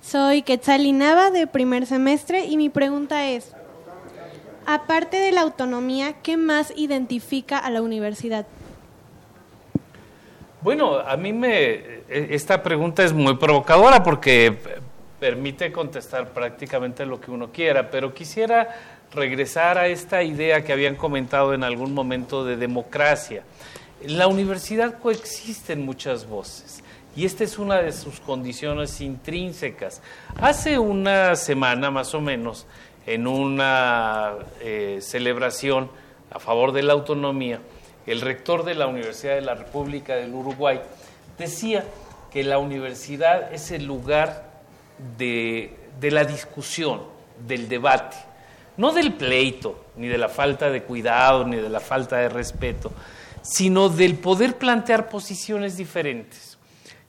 Soy Quetzal Nava de primer semestre y mi pregunta es, aparte de la autonomía, ¿qué más identifica a la universidad?
Bueno, a mí me e, esta pregunta es muy provocadora porque permite contestar prácticamente lo que uno quiera, pero quisiera regresar a esta idea que habían comentado en algún momento de democracia. En la universidad coexisten muchas voces y esta es una de sus condiciones intrínsecas. Hace una semana más o menos, en una eh, celebración a favor de la autonomía, el rector de la Universidad de la República del Uruguay decía que la universidad es el lugar de, de la discusión, del debate, no del pleito, ni de la falta de cuidado, ni de la falta de respeto, sino del poder plantear posiciones diferentes.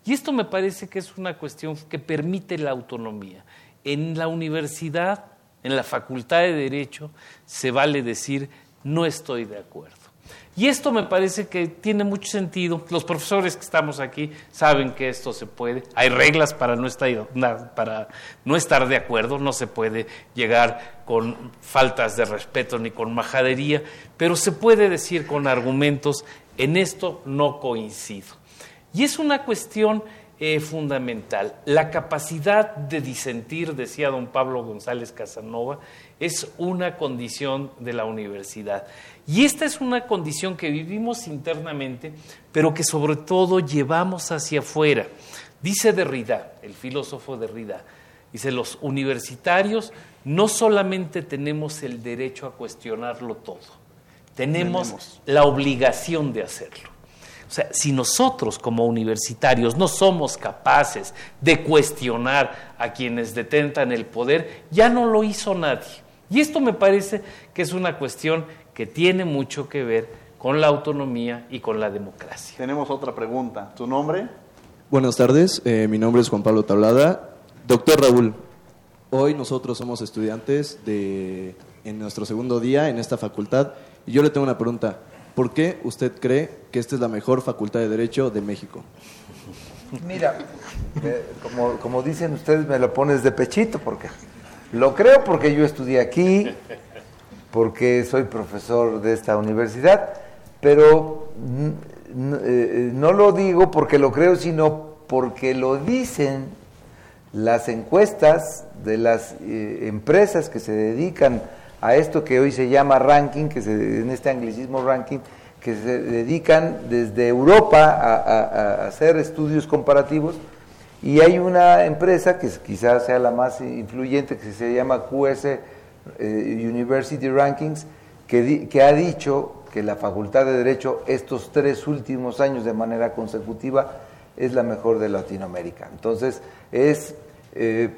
Y esto me parece que es una cuestión que permite la autonomía. En la universidad, en la facultad de derecho, se vale decir no estoy de acuerdo. Y esto me parece que tiene mucho sentido. Los profesores que estamos aquí saben que esto se puede. Hay reglas para no estar, para no estar de acuerdo. No se puede llegar con faltas de respeto ni con majadería, pero se puede decir con argumentos, en esto no coincido. Y es una cuestión eh, fundamental. La capacidad de disentir, decía don Pablo González Casanova, es una condición de la universidad. Y esta es una condición que vivimos internamente, pero que sobre todo llevamos hacia afuera. Dice Derrida, el filósofo Derrida, dice, los universitarios no solamente tenemos el derecho a cuestionarlo todo, tenemos. la obligación de hacerlo. O sea, si nosotros como universitarios no somos capaces de cuestionar a quienes detentan el poder, ya no lo hizo nadie. Y esto me parece que es una cuestión que tiene mucho que ver con la autonomía y con la democracia.
Tenemos otra pregunta. ¿Tu nombre?
Buenas tardes, eh, mi nombre es Juan Pablo Tablada. Doctor Raúl, hoy nosotros somos estudiantes de, en nuestro segundo día en esta facultad y yo le tengo una pregunta. ¿Por qué usted cree que esta es la mejor facultad de Derecho de México?
Mira, como, dicen ustedes, me lo pones de pechito, porque lo creo porque yo estudié aquí, porque soy profesor de esta universidad, pero eh, no lo digo porque lo creo, sino porque lo dicen las encuestas de las eh, empresas que se dedican a esto que hoy se llama ranking, que en este anglicismo ranking, que se dedican desde Europa a, hacer estudios comparativos. Y hay una empresa que quizás sea la más influyente, que se llama QS eh, University Rankings, que, que ha dicho que la Facultad de Derecho estos tres últimos años de manera consecutiva es la mejor de Latinoamérica. Entonces, es eh,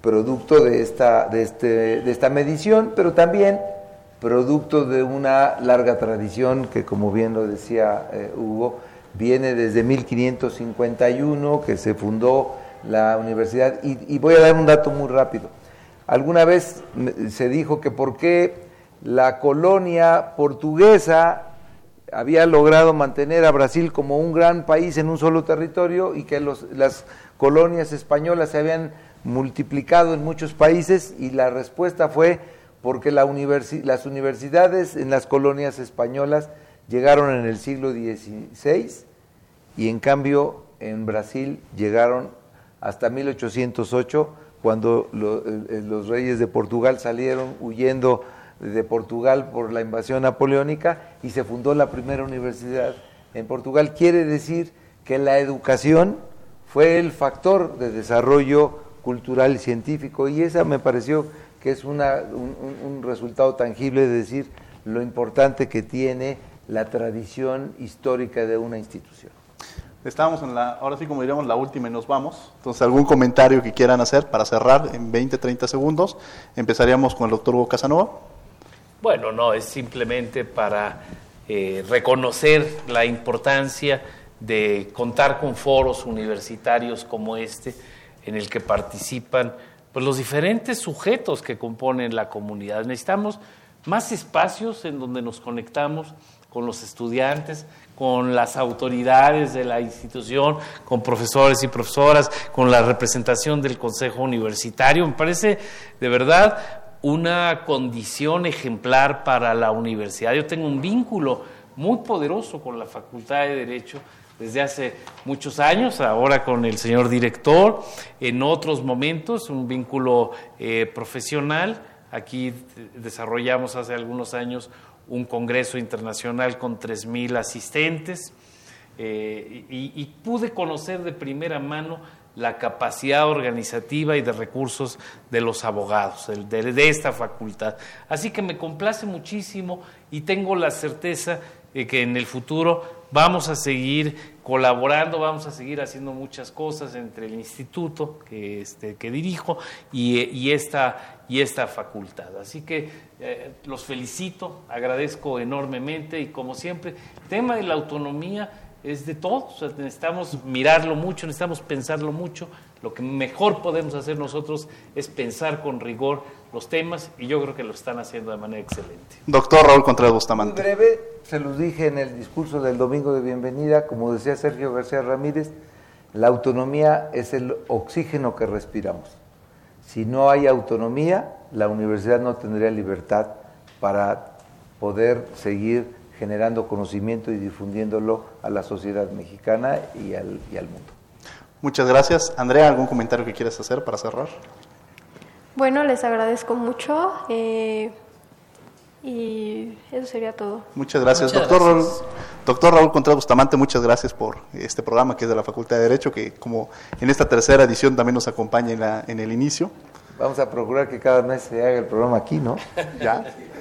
producto de esta, de, este, de esta medición, pero también producto de una larga tradición que, como bien lo decía eh, Hugo, viene desde 1551, que se fundó la universidad. Y, voy a dar un dato muy rápido. Alguna vez se dijo que por qué la colonia portuguesa había logrado mantener a Brasil como un gran país en un solo territorio y que las colonias españolas se habían multiplicado en muchos países y la respuesta fue porque la las universidades en las colonias españolas llegaron en el siglo XVI y en cambio en Brasil llegaron hasta 1808 cuando eh, los reyes de Portugal salieron huyendo de Portugal por la invasión napoleónica y se fundó la primera universidad en Portugal. Quiere decir que la educación fue el factor de desarrollo cultural y científico y esa me pareció que es una, un, resultado tangible de decir lo importante que tiene la tradición histórica de una institución.
Estamos en la, ahora sí como diríamos, la última y nos vamos. Entonces, algún comentario que quieran hacer para cerrar en 20, 30 segundos. Empezaríamos con el doctor Hugo Casanova.
Bueno, no, es simplemente para eh, reconocer la importancia de contar con foros universitarios como este, en el que participan pues, los diferentes sujetos que componen la comunidad. Necesitamos más espacios en donde nos conectamos con los estudiantes, con las autoridades de la institución, con profesores y profesoras, con la representación del Consejo Universitario. Me parece de verdad una condición ejemplar para la universidad. Yo tengo un vínculo muy poderoso con la Facultad de Derecho desde hace muchos años, ahora con el señor director, en otros momentos un vínculo eh, profesional. Aquí desarrollamos hace algunos años un congreso internacional con 3.000 asistentes eh, y, pude conocer de primera mano la capacidad organizativa y de recursos de los abogados, de, de, esta facultad. Así que me complace muchísimo y tengo la certeza de que en el futuro vamos a seguir colaborando, vamos a seguir haciendo muchas cosas entre el instituto que, este, que dirijo y, y, esta, y esta facultad. Así que eh, los felicito, agradezco enormemente y como siempre, tema de la autonomía es de todos, necesitamos mirarlo mucho, necesitamos pensarlo mucho. Lo que mejor podemos hacer nosotros es pensar con rigor los temas y yo creo que lo están haciendo de manera excelente.
Doctor Raúl Contreras Bustamante.
Muy breve, se los dije en el discurso del domingo de bienvenida, como decía Sergio García Ramírez, la autonomía es el oxígeno que respiramos. Si no hay autonomía, la universidad no tendría libertad para poder seguir generando conocimiento y difundiéndolo a la sociedad mexicana y al, y al mundo.
Muchas gracias. Andrea, ¿algún comentario que quieras hacer para cerrar?
Bueno, les agradezco mucho eh, y eso sería todo.
Muchas gracias, doctor, Raúl, doctor Raúl Contreras Bustamante. Muchas gracias por este programa que es de la Facultad de Derecho, que como en esta tercera edición también nos acompaña en, la, en el inicio.
Vamos a procurar que cada mes se haga el programa aquí, ¿no?
Ya.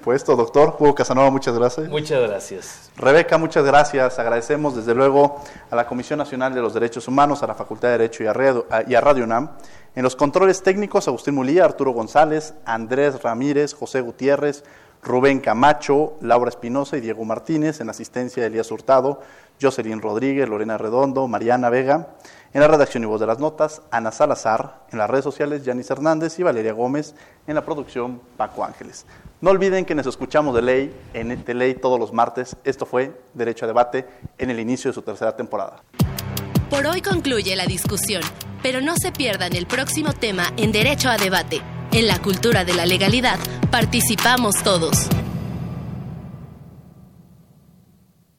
Puesto, doctor Hugo Casanova, muchas gracias.
Muchas gracias.
Rebeca, muchas gracias. Agradecemos desde luego a la Comisión Nacional de los Derechos Humanos, a la Facultad de Derecho y a Radio, y a Radio UNAM. En los controles técnicos, Agustín Mulía, Arturo González, Andrés Ramírez, José Gutiérrez, Rubén Camacho, Laura Espinosa y Diego Martínez. En asistencia, Elías Hurtado, Jocelyn Rodríguez, Lorena Redondo, Mariana Vega. En la redacción y voz de las notas, Ana Salazar. En las redes sociales, Yanis Hernández y Valeria Gómez. En la producción, Paco Ángeles. No olviden que nos escuchamos de ley en de ley todos los martes. Esto fue Derecho a Debate en el inicio de su tercera temporada.
Por hoy concluye la discusión, pero no se pierdan el próximo tema en Derecho a Debate. En la cultura de la legalidad participamos todos.